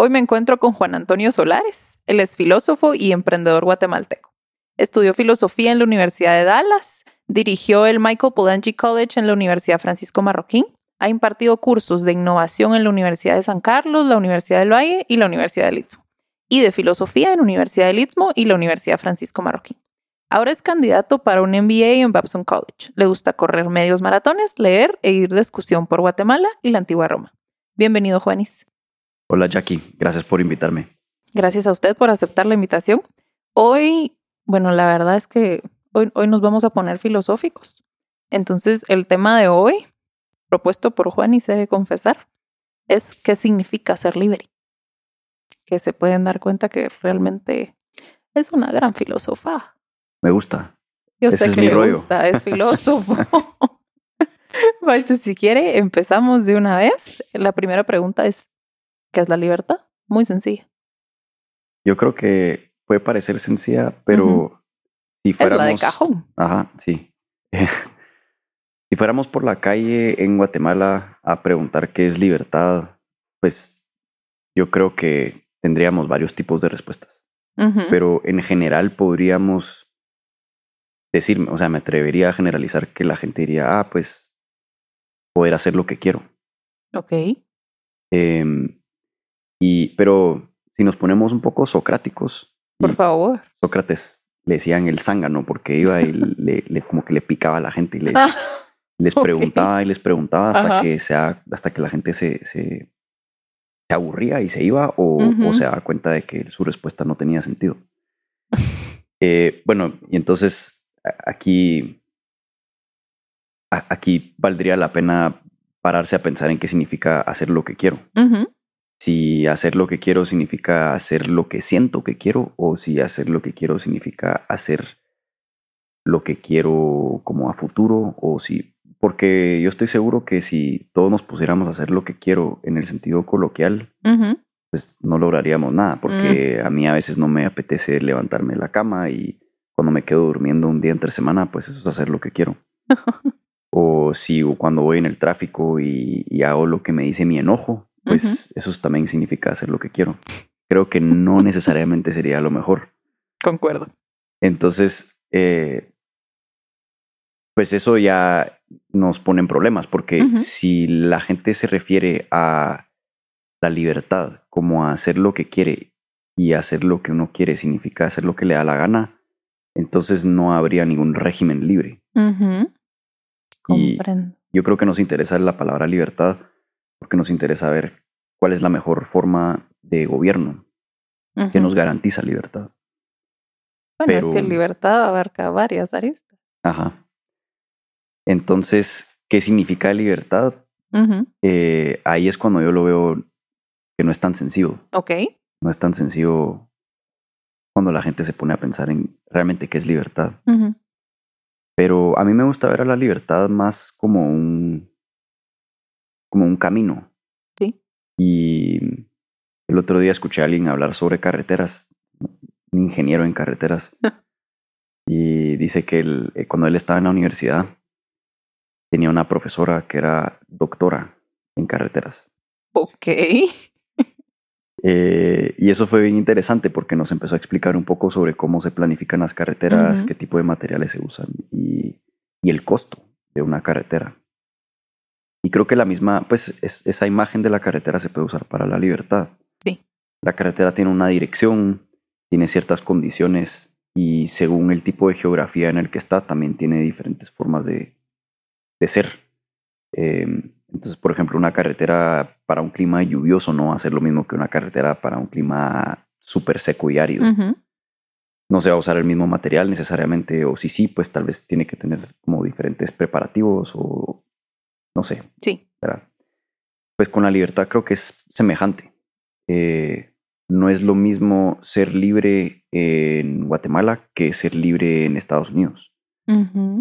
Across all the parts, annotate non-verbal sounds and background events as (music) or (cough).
Hoy me encuentro con Juan Antonio Solares. Él es filósofo y emprendedor guatemalteco. Estudió filosofía en la Universidad de Dallas, dirigió el Michael Polanyi College en la Universidad Francisco Marroquín, ha impartido cursos de innovación en la Universidad de San Carlos, la Universidad del Valle y la Universidad del Istmo, y de filosofía en la Universidad del Istmo y la Universidad Francisco Marroquín. Ahora es candidato para un MBA en Babson College. Le gusta correr medios maratones, leer e ir de excursión por Guatemala y la antigua Roma. Bienvenido, Juanis. Hola Jackie, gracias por invitarme. Gracias a usted por aceptar la invitación. Hoy, bueno, la verdad es que hoy, hoy nos vamos a poner filosóficos. Entonces, el tema de hoy, propuesto por Juan y se debe confesar, es qué significa ser libre. Que se pueden dar cuenta que realmente es una gran filósofa. Me gusta. Yo Ese sé es que mi le rollo. gusta, es (laughs) filósofo. (laughs) Entonces, si quiere, empezamos de una vez. La primera pregunta es, ¿qué es la libertad? Muy sencilla. Yo creo que puede parecer sencilla, pero si Es fuéramos... la de cajón. Ajá, sí. (laughs) si fuéramos por la calle en Guatemala a preguntar qué es libertad, pues yo creo que tendríamos varios tipos de respuestas. Pero en general podríamos decir, o sea, me atrevería a generalizar que la gente diría, ah, pues poder hacer lo que quiero. Ok. Em, y, pero si nos ponemos un poco socráticos, Por favor. Sócrates le decían el zángano porque iba y (laughs) le, le- como que le picaba a la gente y les, Ah, les preguntaba y les preguntaba hasta Ajá. que sea, hasta que la gente se, se, se aburría y se iba o, se daba cuenta de que su respuesta no tenía sentido. (laughs) Eh, bueno, y entonces aquí, a- aquí valdría la pena pararse a pensar en qué significa hacer lo que quiero. Si hacer lo que quiero significa hacer lo que siento que quiero o si hacer lo que quiero significa hacer lo que quiero como a futuro o si porque yo estoy seguro que si todos nos pusiéramos a hacer lo que quiero en el sentido coloquial pues no lograríamos nada porque a mí a veces no me apetece levantarme de la cama y cuando me quedo durmiendo un día entre semana pues eso es hacer lo que quiero. (laughs) O si o cuando voy en el tráfico y, y hago lo que me dice mi enojo, pues eso también significa hacer lo que quiero. Creo que no (laughs) necesariamente sería lo mejor. Concuerdo. Entonces, eh, pues eso ya nos pone en problemas, porque si la gente se refiere a la libertad como a hacer lo que quiere y hacer lo que uno quiere significa hacer lo que le da la gana, entonces no habría ningún régimen libre. Comprendo. yo creo que nos interesa la palabra libertad porque nos interesa ver cuál es la mejor forma de gobierno que nos garantiza libertad. Bueno, es que libertad abarca varias aristas. Ajá. Entonces, ¿qué significa libertad? Eh, ahí es cuando yo lo veo que no es tan sencillo. Ok. No es tan sencillo cuando la gente se pone a pensar en realmente qué es libertad. Pero a mí me gusta ver a la libertad más como un como un camino. Sí. Y el otro día escuché a alguien hablar sobre carreteras, un ingeniero en carreteras. (laughs) y dice que él, eh, cuando él estaba en la universidad tenía una profesora que era doctora en carreteras. Ok. (laughs) Eh, y eso fue bien interesante porque nos empezó a explicar un poco sobre cómo se planifican las carreteras, qué tipo de materiales se usan y, y el costo de una carretera. Y creo que la misma, pues es- esa imagen de la carretera se puede usar para la libertad. Sí. La carretera tiene una dirección, tiene ciertas condiciones y según el tipo de geografía en el que está, también tiene diferentes formas de, de ser. Eh, entonces, por ejemplo, una carretera para un clima lluvioso no va a ser lo mismo que una carretera para un clima súper seco y árido. Ujú. No se va a usar el mismo material necesariamente, o si sí, pues tal vez tiene que tener como diferentes preparativos o no sé, Sí. ¿verdad? Pues con la libertad creo que es semejante. Eh, no es lo mismo ser libre en Guatemala que ser libre en Estados Unidos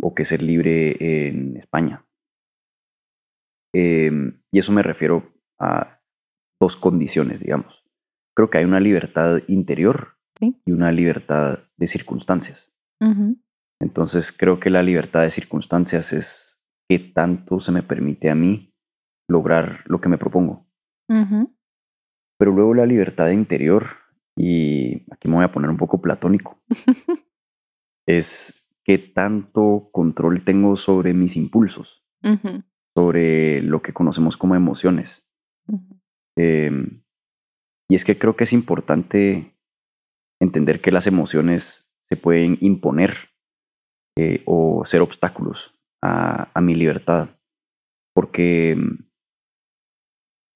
o que ser libre en España. Em, y eso me refiero a dos condiciones, digamos. Creo que hay una libertad interior y una libertad de circunstancias. Entonces creo que la libertad de circunstancias es qué tanto se me permite a mí lograr lo que me propongo. Pero luego la libertad interior, y aquí me voy a poner un poco platónico, (laughs) es qué tanto control tengo sobre mis impulsos, sobre lo que conocemos como emociones. Em, y es que creo que es importante entender que las emociones se pueden imponer eh, o ser obstáculos a, a mi libertad, porque em,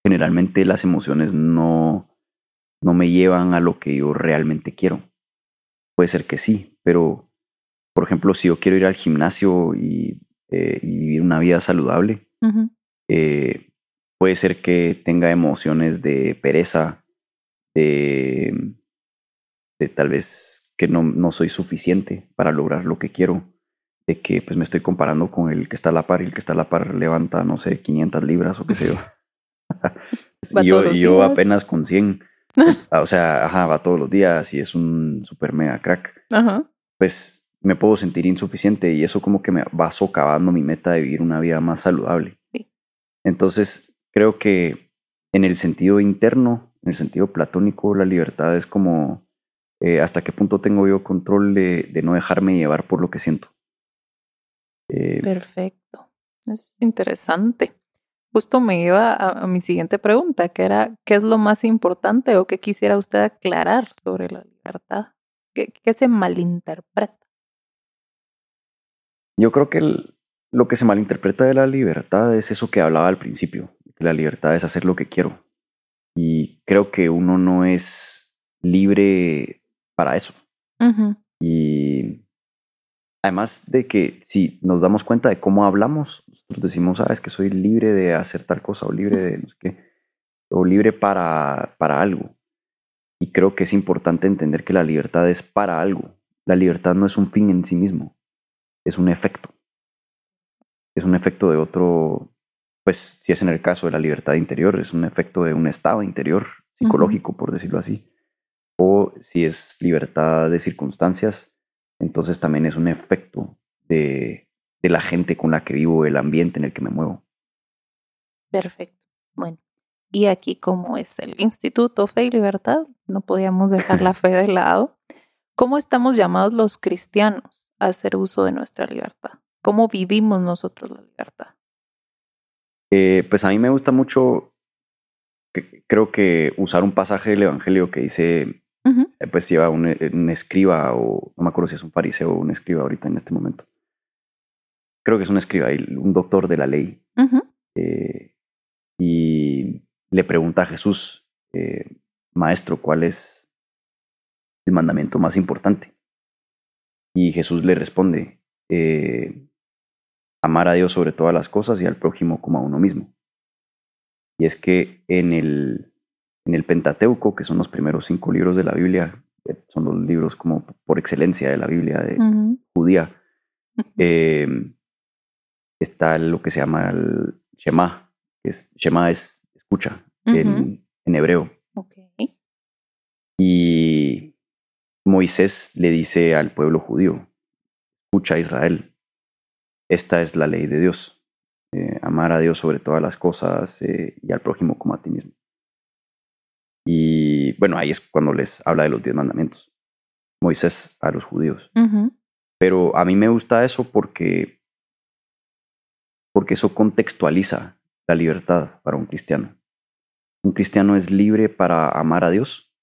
generalmente las emociones no, no me llevan a lo que yo realmente quiero. Puede ser que sí, pero por ejemplo, si yo quiero ir al gimnasio y, eh, vivir una vida saludable, eh, puede ser que tenga emociones de pereza, de, de tal vez que no, no, soy suficiente para lograr lo que quiero, de que pues me estoy comparando con el que está a la par y el que está a la par levanta, no sé, 500 libras o qué sé yo. (laughs) y yo, yo apenas con 100. (laughs) o sea, ajá, va todos los días y es un super mega crack. Pues me puedo sentir insuficiente y eso como que me va socavando mi meta de vivir una vida más saludable. Entonces, creo que en el sentido interno, en el sentido platónico, la libertad es como eh, hasta qué punto tengo yo control de, no dejarme llevar por lo que siento. Eh, Perfecto. es interesante justo me iba a, mi siguiente pregunta, que era, ¿qué es lo más importante o qué quisiera usted aclarar sobre la libertad? ¿Qué, se malinterpreta? Yo creo que lo que se malinterpreta de la libertad es eso que hablaba al principio, que la libertad es hacer lo que quiero. Y creo que uno no es libre para eso. Y además de que si nos damos cuenta de cómo hablamos, nosotros decimos, ah, es que soy libre de hacer tal cosa o libre de no sé qué, o libre para, para algo. Y creo que es importante entender que la libertad es para algo. La libertad no es un fin en sí mismo, es un efecto. Es un efecto de otro, pues si es en el caso de la libertad interior, es un efecto de un estado interior psicológico, por decirlo así. O si es libertad de circunstancias, entonces también es un efecto de, de la gente con la que vivo, el ambiente en el que me muevo. Perfecto. Bueno, y aquí como es el Instituto Fe y Libertad, no podíamos dejar la fe de lado. ¿Cómo estamos llamados los cristianos a hacer uso de nuestra libertad? ¿Cómo vivimos nosotros la libertad? Eh, pues a mí me gusta mucho, creo que usar un pasaje del Evangelio que dice, pues lleva un, un, escriba o no me acuerdo si es un fariseo o un escriba ahorita en este momento, creo que es un escriba, un doctor de la ley. Eh, y le pregunta a Jesús, eh, maestro, ¿cuál es el mandamiento más importante? Y Jesús le responde, eh, amar a Dios sobre todas las cosas y al prójimo como a uno mismo. Y es que en el, en el Pentateuco, que son los primeros cinco libros de la Biblia, son los libros como por excelencia de la Biblia de judía, está lo que se llama el Shema, que es, Shema es escucha en, hebreo. Y Moisés le dice al pueblo judío, escucha Israel, esta es la ley de Dios, eh, amar a Dios sobre todas las cosas eh, y al prójimo como a ti mismo. Y bueno, ahí es cuando les habla de los diez mandamientos. Moisés a los judíos. Pero a mí me gusta eso porque porque eso contextualiza la libertad para un cristiano. Un cristiano es libre para amar a Dios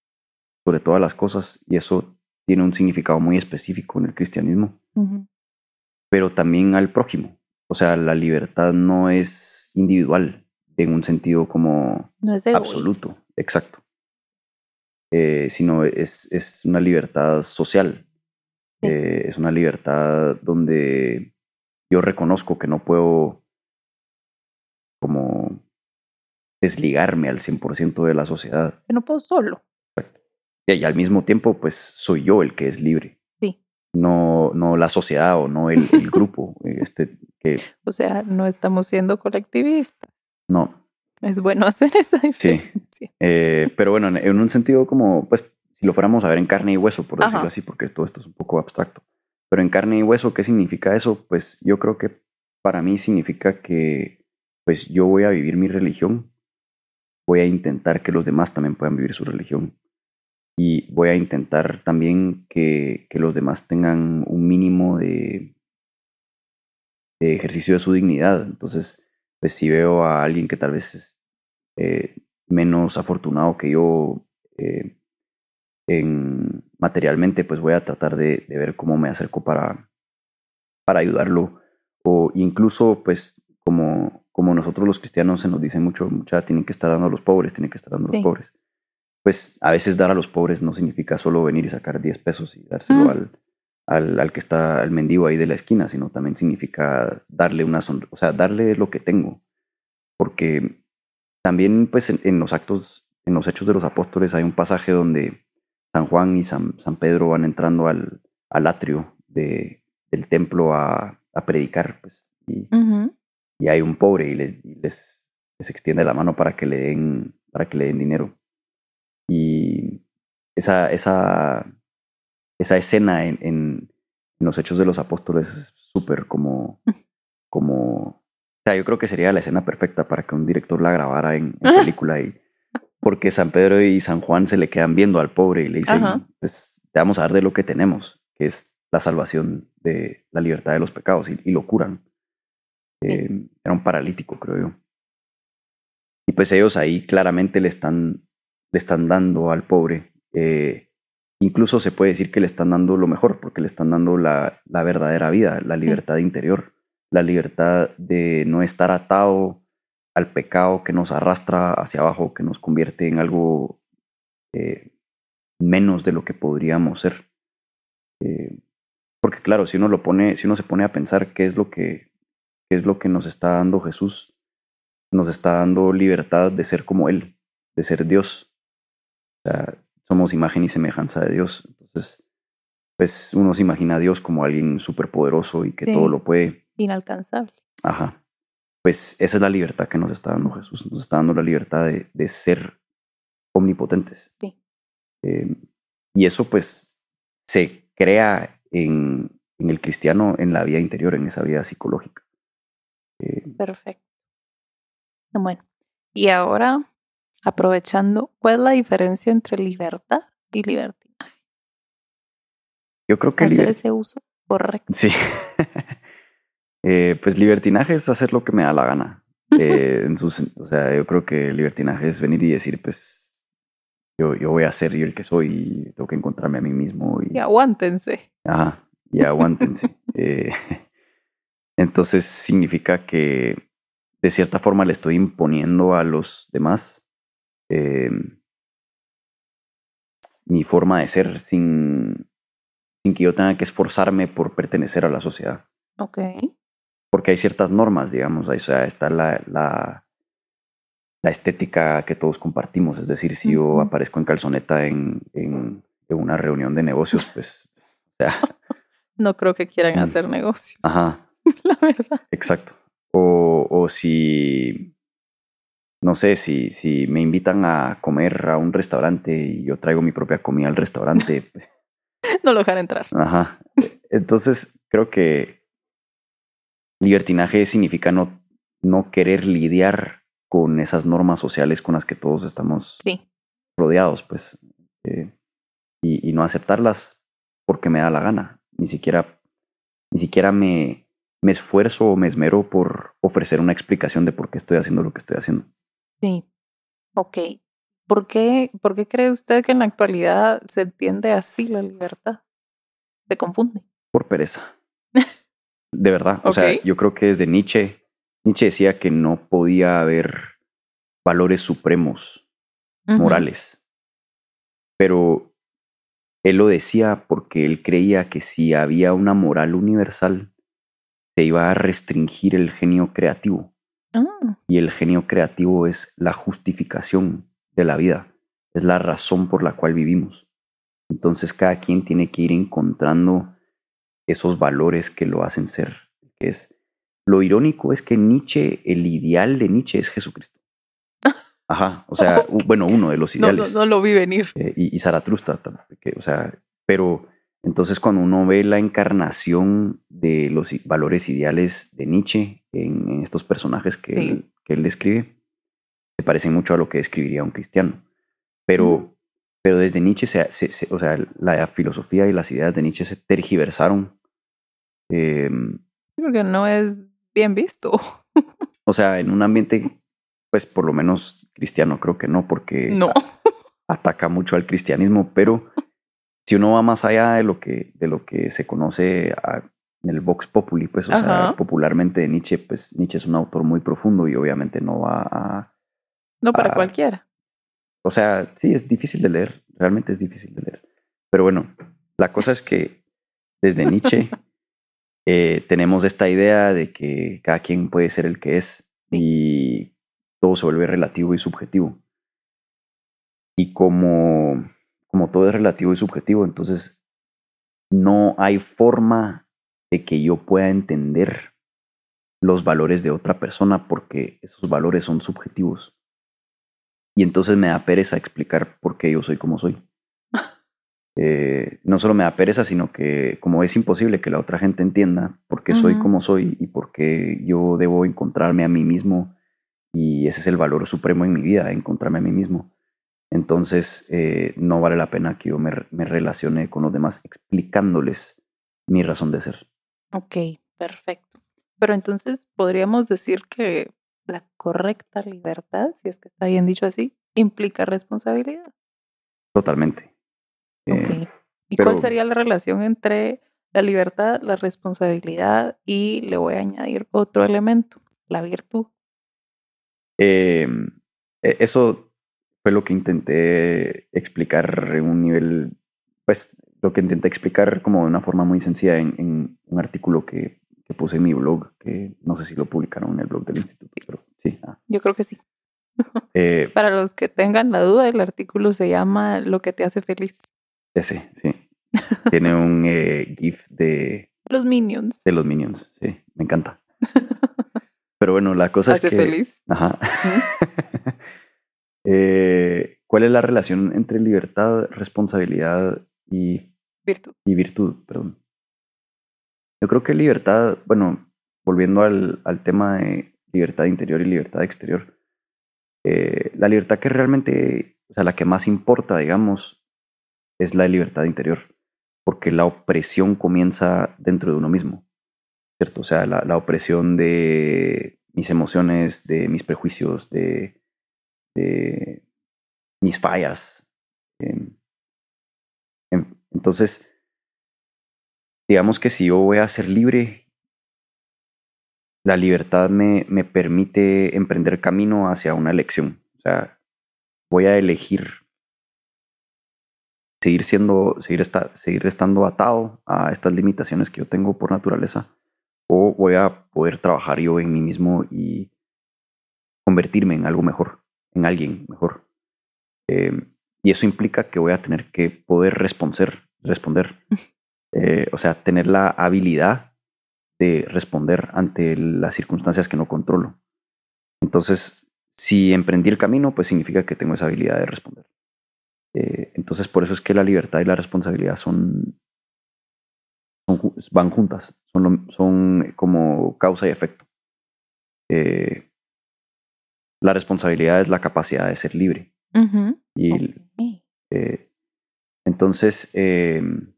sobre todas las cosas y eso tiene un significado muy específico en el cristianismo, pero también al prójimo. O sea, la libertad no es individual en un sentido como absoluto, exacto, eh, sino es, es, una libertad social. Eh, es una libertad donde yo reconozco que no puedo como desligarme al 100% de la sociedad. Que no puedo solo. Exacto. y al mismo tiempo, pues soy yo el que es libre. Sí. No, no la sociedad o no el, el (laughs) grupo. Este, que, O sea, no estamos siendo colectivistas. no. Es bueno hacer esa diferencia. Eh, pero bueno, en- en un sentido como, pues, si lo fuéramos a ver en carne y hueso, por decirlo Ajá. así, porque todo esto es un poco abstracto. Pero en carne y hueso, ¿qué significa eso? Pues yo creo que para mí significa que, pues, yo voy a vivir mi religión, voy a intentar que los demás también puedan vivir su religión. Y voy a intentar también que, que los demás tengan un mínimo de, de ejercicio de su dignidad. Entonces, pues si veo a alguien que tal vez es eh, menos afortunado que yo eh, en, materialmente, pues voy a tratar de, de ver cómo me acerco para, para ayudarlo. O incluso, pues, como, como nosotros los cristianos se nos dice mucho, mucha tienen que estar dando a los pobres, tienen que estar dando a los Sí. pobres. Pues a veces dar a los pobres no significa solo venir y sacar 10 pesos y dárselo Mm. al, al, al que está, al mendigo ahí de la esquina, sino también significa darle una sonrisa, o sea, darle lo que tengo. Porque también, pues, en, en los actos, en los hechos de los apóstoles hay un pasaje donde San Juan y San, San Pedro van entrando al, al atrio de, del templo a, a predicar, pues, y, y hay un pobre y les, les, les extiende la mano para que le den, para que le den dinero. Y esa, esa, esa escena en, en, en los hechos de los apóstoles es súper como, (laughs) como, o sea, yo creo que sería la escena perfecta para que un director la grabara en, en (laughs) película y porque San Pedro y San Juan se le quedan viendo al pobre y le dicen, Ajá. pues te vamos a dar de lo que tenemos, que es la salvación de la libertad de los pecados y, y lo curan. Eh, era un paralítico, creo yo. Y pues ellos ahí claramente le están, le están dando al pobre, eh, incluso se puede decir que le están dando lo mejor, porque le están dando la, la verdadera vida, la libertad interior, la libertad de no estar atado al pecado que nos arrastra hacia abajo, que nos convierte en algo eh, menos de lo que podríamos ser. Eh, porque claro, si uno lo pone, si uno se pone a pensar qué es lo que, qué es lo que nos está dando Jesús, nos está dando libertad de ser como Él, de ser Dios. O sea, somos imagen y semejanza de Dios. Entonces, pues uno se imagina a Dios como alguien superpoderoso y que Sí. todo lo puede. Inalcanzable. Ajá. Pues esa es la libertad que nos está dando Jesús. Nos está dando la libertad de, de ser omnipotentes. Sí. Eh, y eso pues se crea en, en el cristiano en la vida interior, en esa vida psicológica. Eh, Perfecto. Bueno, y ahora, aprovechando, ¿cuál es la diferencia entre libertad y libertinaje? yo creo que Hacer liber- ese uso correcto. Sí. (laughs) Eh, pues libertinaje es hacer lo que me da la gana. Eh, en o sea, yo creo que libertinaje es venir y decir, pues, yo, yo voy a ser yo el que soy y tengo que encontrarme a mí mismo y, Y aguántense. ajá, y aguántense. (laughs) Eh, entonces significa que de cierta forma le estoy imponiendo a los demás eh, mi forma de ser sin, sin que yo tenga que esforzarme por pertenecer a la sociedad Ok. porque hay ciertas normas, digamos, ahí, o sea, está la, la, la estética que todos compartimos, es decir, si yo aparezco en calzoneta en, en, en una reunión de negocios, pues, o sea, (laughs) No creo que quieran Mm. hacer negocio, ajá, (laughs) la verdad. exacto. O, o si, no sé, si, si me invitan a comer a un restaurante y yo traigo mi propia comida al restaurante, (laughs) No lo dejan entrar. Ajá. Entonces, creo que libertinaje significa no, no querer lidiar con esas normas sociales con las que todos estamos Sí. rodeados, pues, eh, y, y no aceptarlas porque me da la gana. Ni siquiera, ni siquiera me, me esfuerzo o me esmero por ofrecer una explicación de por qué estoy haciendo lo que estoy haciendo. Sí. Ok. ¿Por qué, ¿Por qué cree usted que en la actualidad se entiende así la libertad? Se confunde. Por pereza. De verdad. O sea, yo creo que desde Nietzsche, Nietzsche decía que no podía haber valores supremos morales. Pero él lo decía porque él creía que si había una moral universal, se iba a restringir el genio creativo. Ah, Y el genio creativo es la justificación de la vida, es la razón por la cual vivimos. Entonces cada quien tiene que ir encontrando esos valores que lo hacen ser, que es lo irónico es que Nietzsche, el ideal de Nietzsche es Jesucristo. (laughs) Ajá, o sea, bueno, uno de los ideales. No, lo vi venir. Eh, y, y Zaratustra, o sea, pero entonces cuando uno ve la encarnación de los valores ideales de Nietzsche en, estos personajes que, él, que él describe, se parecen mucho a lo que escribiría un cristiano. Pero, pero desde Nietzsche, se, o sea, la filosofía y las ideas de Nietzsche se tergiversaron. Eh, porque no es bien visto. (laughs) o sea, en un ambiente, pues por lo menos cristiano, creo que no, porque no. ataca mucho al cristianismo, pero (laughs) si uno va más allá de lo que, de lo que se conoce en el Vox Populi, pues, o sea, popularmente de Nietzsche, pues Nietzsche es un autor muy profundo y obviamente no va a... No para cualquiera. O sea, sí, es difícil de leer, realmente es difícil de leer. Pero bueno, la cosa es que desde Nietzsche (laughs) eh, tenemos esta idea de que cada quien puede ser el que es y todo se vuelve relativo y subjetivo. Y como, como todo es relativo y subjetivo, entonces no hay forma de que yo pueda entender los valores de otra persona porque esos valores son subjetivos. Y entonces me da pereza explicar por qué yo soy como soy. (laughs) Eh, no solo me da pereza, sino que como es imposible que la otra gente entienda por qué soy como soy y por qué yo debo encontrarme a mí mismo, y ese es el valor supremo en mi vida, encontrarme a mí mismo. Entonces eh, no vale la pena que yo me, me relacione con los demás explicándoles mi razón de ser. Ok, perfecto. Pero entonces podríamos decir que la correcta libertad, si es que está bien dicho así, implica responsabilidad. Totalmente. Eh, ¿Y cuál sería la relación entre la libertad, la responsabilidad y le voy a añadir otro elemento, la virtud? Em, e, eso fue lo que intenté explicar en un nivel, pues lo que intenté explicar como de una forma muy sencilla en, un artículo que, puse en mi blog, que no sé si lo publicaron en el blog del instituto, pero sí. Ah. Yo creo que sí. (laughs) Eh, Para los que tengan la duda, el artículo se llama Lo que te hace feliz. Ese, sí. Tiene un eh, GIF de. Los Minions. De los Minions, sí. Me encanta. (laughs) Pero bueno, la cosa es que. feliz? Ajá. (laughs) Eh, ¿Cuál es la relación entre libertad, responsabilidad y. Virtud. Y virtud, perdón. Yo creo que libertad, bueno, volviendo al, al tema de libertad interior y libertad exterior, eh, la libertad que realmente, o sea, la que más importa, digamos, es la libertad interior, porque la opresión comienza dentro de uno mismo, ¿cierto? O sea, la, opresión de mis emociones, de mis prejuicios, de, mis fallas. Em, em, entonces, digamos que si yo voy a ser libre, la libertad me, me permite emprender camino hacia una elección. O sea, voy a elegir seguir siendo, seguir, seguir estando atado a estas limitaciones que yo tengo por naturaleza, o voy a poder trabajar yo en mí mismo y convertirme en algo mejor, en alguien mejor. Em, y eso implica que voy a tener que poder responder, responder. (laughs) Eh, o sea, tener la habilidad de responder ante las circunstancias que no controlo. Entonces, si emprendí el camino, pues significa que tengo esa habilidad de responder. Eh, entonces, por eso es que la libertad y la responsabilidad son, van juntas, son, son como causa y efecto. Eh, la responsabilidad es la capacidad de ser libre. Y eh, entonces, en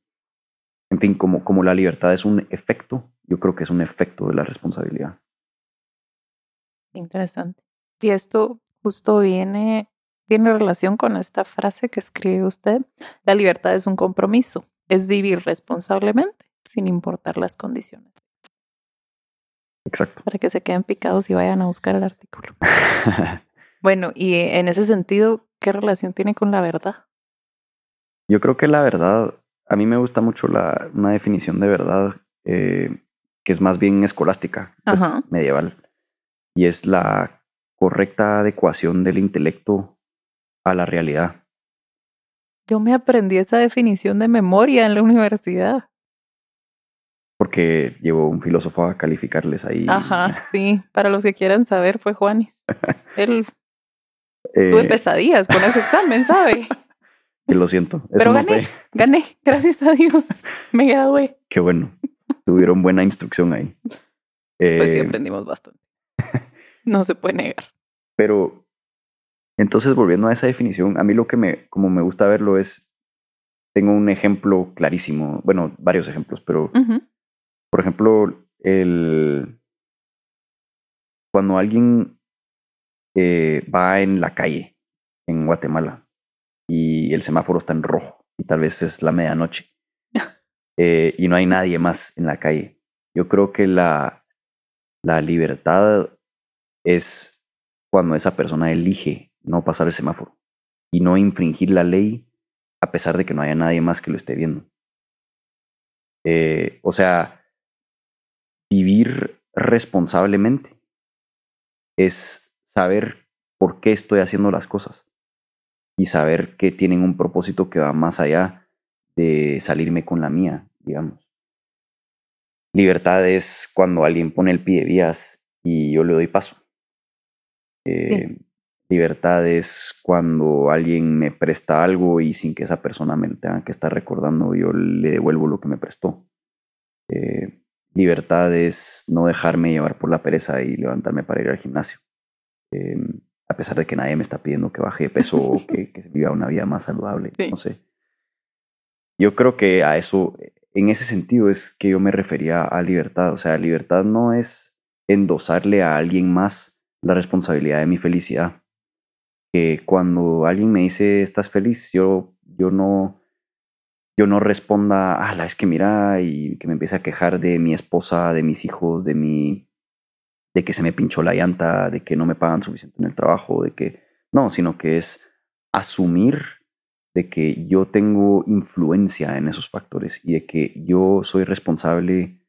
fin, como, como la libertad es un efecto, yo creo que es un efecto de la responsabilidad. Interesante. Y esto justo viene tiene relación con esta frase que escribe usted. La libertad es un compromiso, es vivir responsablemente sin importar las condiciones. Exacto. Para que se queden picados y vayan a buscar el artículo. (laughs) bueno, y en ese sentido, ¿qué relación tiene con la verdad? Yo creo que la verdad, a mí me gusta mucho la, una definición de verdad eh, que es más bien escolástica, pues, medieval, y es la correcta adecuación del intelecto a la realidad. Yo me aprendí esa definición de memoria en la universidad. Porque llevo un filósofo a calificarles ahí. Ajá, (laughs) sí. Para los que quieran saber, fue Juanis. Él tuve Eh, pesadillas con ese examen, ¿sabe? (laughs) y lo siento. Pero gané, gané, gracias a Dios. (laughs) Me gradué. Qué bueno. Tuvieron buena instrucción ahí. Pues sí, Eh, aprendimos bastante. No se puede negar. Pero entonces volviendo a esa definición, a mí lo que me, como me gusta verlo es, tengo un ejemplo clarísimo, bueno, varios ejemplos, pero por ejemplo, el cuando alguien eh, va en la calle en Guatemala y el semáforo está en rojo y tal vez es la medianoche (laughs) eh, y no hay nadie más en la calle, yo creo que la, la libertad es cuando esa persona elige no pasar el semáforo y no infringir la ley a pesar de que no haya nadie más que lo esté viendo. Eh, o sea, vivir responsablemente es saber por qué estoy haciendo las cosas y saber que tienen un propósito que va más allá de salirme con la mía, digamos. Libertad es cuando alguien pone el pie de vías y yo le doy paso. Eh, Libertad es cuando alguien me presta algo y sin que esa persona me tenga que estar recordando, yo le devuelvo lo que me prestó. Eh, libertad es no dejarme llevar por la pereza y levantarme para ir al gimnasio. Eh, a pesar de que nadie me está pidiendo que baje de peso o que, (laughs) que viva una vida más saludable. Sí. No sé. Yo creo que a eso, en ese sentido, es que yo me refería a libertad. O sea, libertad no es endosarle a alguien más la responsabilidad de mi felicidad. Que cuando alguien me dice estás feliz, yo, yo no, yo no responda, ah, la es que mira, y que me empiece a quejar de mi esposa, de mis hijos, de mi, de que se me pinchó la llanta, de que no me pagan suficiente en el trabajo, de que no, sino que es asumir de que yo tengo influencia en esos factores y de que yo soy responsable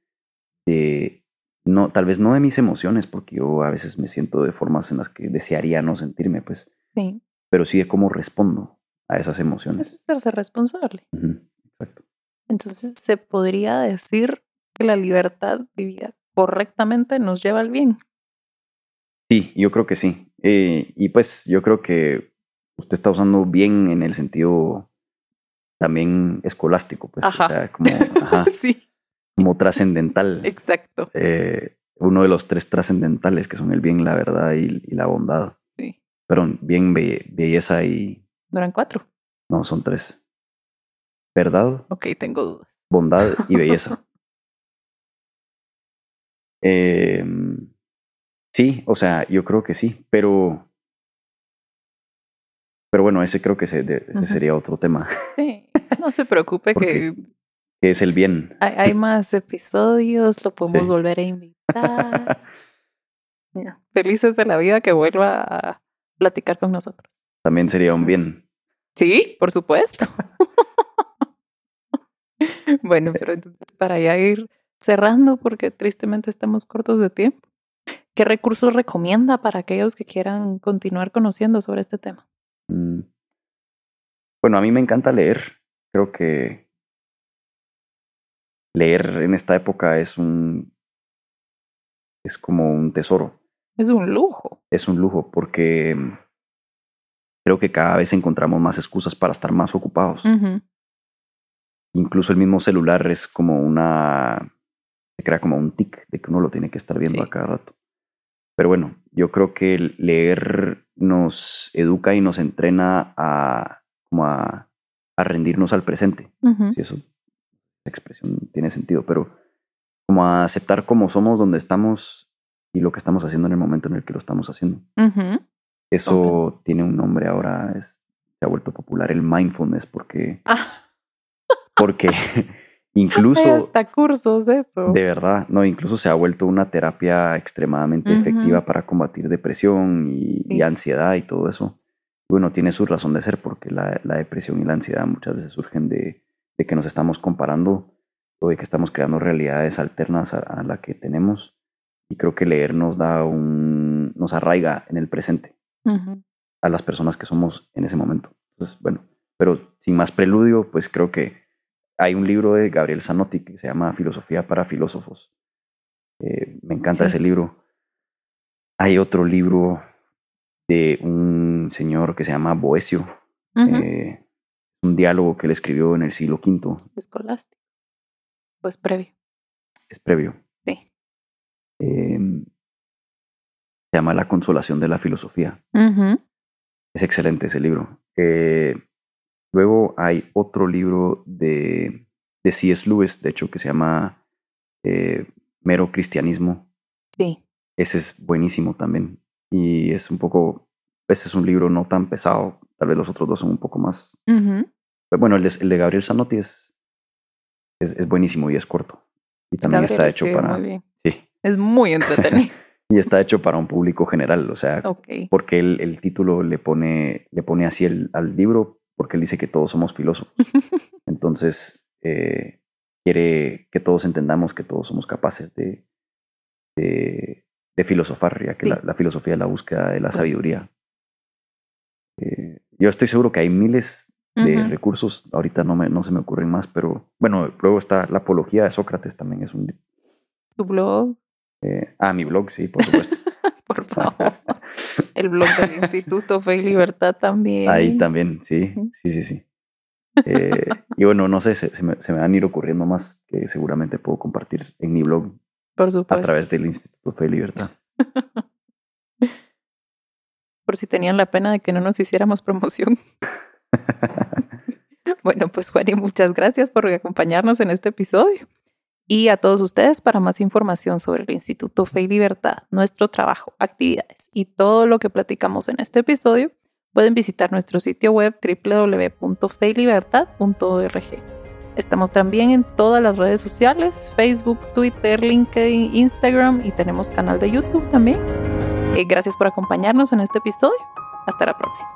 de no, tal vez no de mis emociones, porque yo a veces me siento de formas en las que desearía no sentirme, pues, Sí, pero sí de cómo respondo a esas emociones. es hacerse responsable. Exacto. Entonces se podría decir que la libertad vivida correctamente nos lleva al bien. Sí, yo creo que sí. Eh, y pues yo creo que usted está usando bien en el sentido también escolástico, pues, Ajá. o sea, como, ajá, (laughs) sí, como trascendental. exacto. Eh, uno de los tres trascendentales que son el bien, la verdad y, y la bondad. Sí. Perdón, bien, be- belleza y... ¿No eran cuatro? No, son tres. Verdad, Ok, tengo dudas. bondad (laughs) y belleza. Eh, sí, o sea, yo creo que sí, pero... Pero bueno, ese creo que se- de- ese sería otro tema, Sí, (laughs) no se preocupe ¿Por que que es el bien. hay, hay (laughs) más episodios, lo podemos Sí. volver a invitar. Felices de la vida que vuelva a platicar con nosotros. También sería un bien. Sí, por supuesto. (laughs) bueno, pero entonces para ya ir cerrando, porque tristemente estamos cortos de tiempo, ¿qué recursos recomienda para aquellos que quieran continuar conociendo sobre este tema? Mm. Bueno, a mí me encanta leer. Creo que leer en esta época es un... es como un tesoro. Es un lujo. es un lujo porque mm, creo que cada vez encontramos más excusas para estar más ocupados. Incluso el mismo celular es como una... se crea como un tic de que uno lo tiene que estar viendo Sí. a cada rato. Pero bueno, yo creo que leer nos educa y nos entrena a como a, a rendirnos al presente. Si eso, esa expresión tiene sentido, pero como a aceptar cómo somos, donde estamos y lo que estamos haciendo en el momento en el que lo estamos haciendo. Eso tiene un nombre ahora, es- se ha vuelto popular, el mindfulness, porque, Ah, porque (laughs) hay incluso, hasta cursos de eso. de verdad, no, incluso se ha vuelto una terapia extremadamente Ujú. efectiva para combatir depresión y, y Sí. ansiedad y todo eso. Bueno, tiene su razón de ser, porque la, la depresión y la ansiedad muchas veces surgen de, de que nos estamos comparando o de que estamos creando realidades alternas a, a la que tenemos. Y creo que leer nos da un, nos arraiga en el presente. Ujú. a las personas que somos en ese momento. Entonces, bueno, pero sin más preludio, pues creo que hay un libro de Gabriel Zanotti que se llama Filosofía para Filósofos. Eh, me encanta ese libro. Hay otro libro de un señor que se llama Boesio. Eh, un diálogo que él escribió en el siglo V. Escolástico. Pues previo. Es previo. Sí. Em, se llama La consolación de la filosofía. Es excelente ese libro. Eh, luego hay otro libro de, de C.S. Lewis, de hecho, que se llama eh, Mero Cristianismo. Sí. Ese es buenísimo también. Y es un poco, ese es un libro no tan pesado. Tal vez los otros dos son un poco más. Pero bueno, el de, Gabriel Zanotti es, es, buenísimo y es corto. Y también está hecho para. Muy bien. Sí. Es muy entretenido. (laughs) y está hecho para un público general. O sea, porque el, el, título le pone, le pone así el, al libro porque él dice que todos somos filósofos. (laughs) Entonces, eh, quiere que todos entendamos que todos somos capaces de, de, filosofar, ya que la, filosofía es la búsqueda de la sabiduría. Eh, yo estoy seguro que hay miles de recursos, ahorita no, me, no se me ocurren más, pero bueno, luego está la apología de Sócrates también es un... ¿Tu blog? Eh, ah, mi blog, sí, por supuesto. (laughs) por favor. El blog del Instituto Fe y Libertad también. Ahí también, sí, sí, sí, sí. Eh, y bueno, no sé, se, me, se, me, van a ir ocurriendo más que seguramente puedo compartir en mi blog. Por supuesto. A través del Instituto Fe y Libertad. (laughs) Por si tenían la pena de que no nos hiciéramos promoción. (laughs) (laughs) bueno, pues Juan, y muchas gracias por acompañarnos en este episodio. Y a todos ustedes, para más información sobre el Instituto Fe y Libertad, nuestro trabajo, actividades y todo lo que platicamos en este episodio, pueden visitar nuestro sitio web www.feylibertad.org. Estamos también en todas las redes sociales, Facebook, Twitter, LinkedIn, Instagram y tenemos canal de YouTube también. Eh, gracias por acompañarnos en este episodio. Hasta la próxima.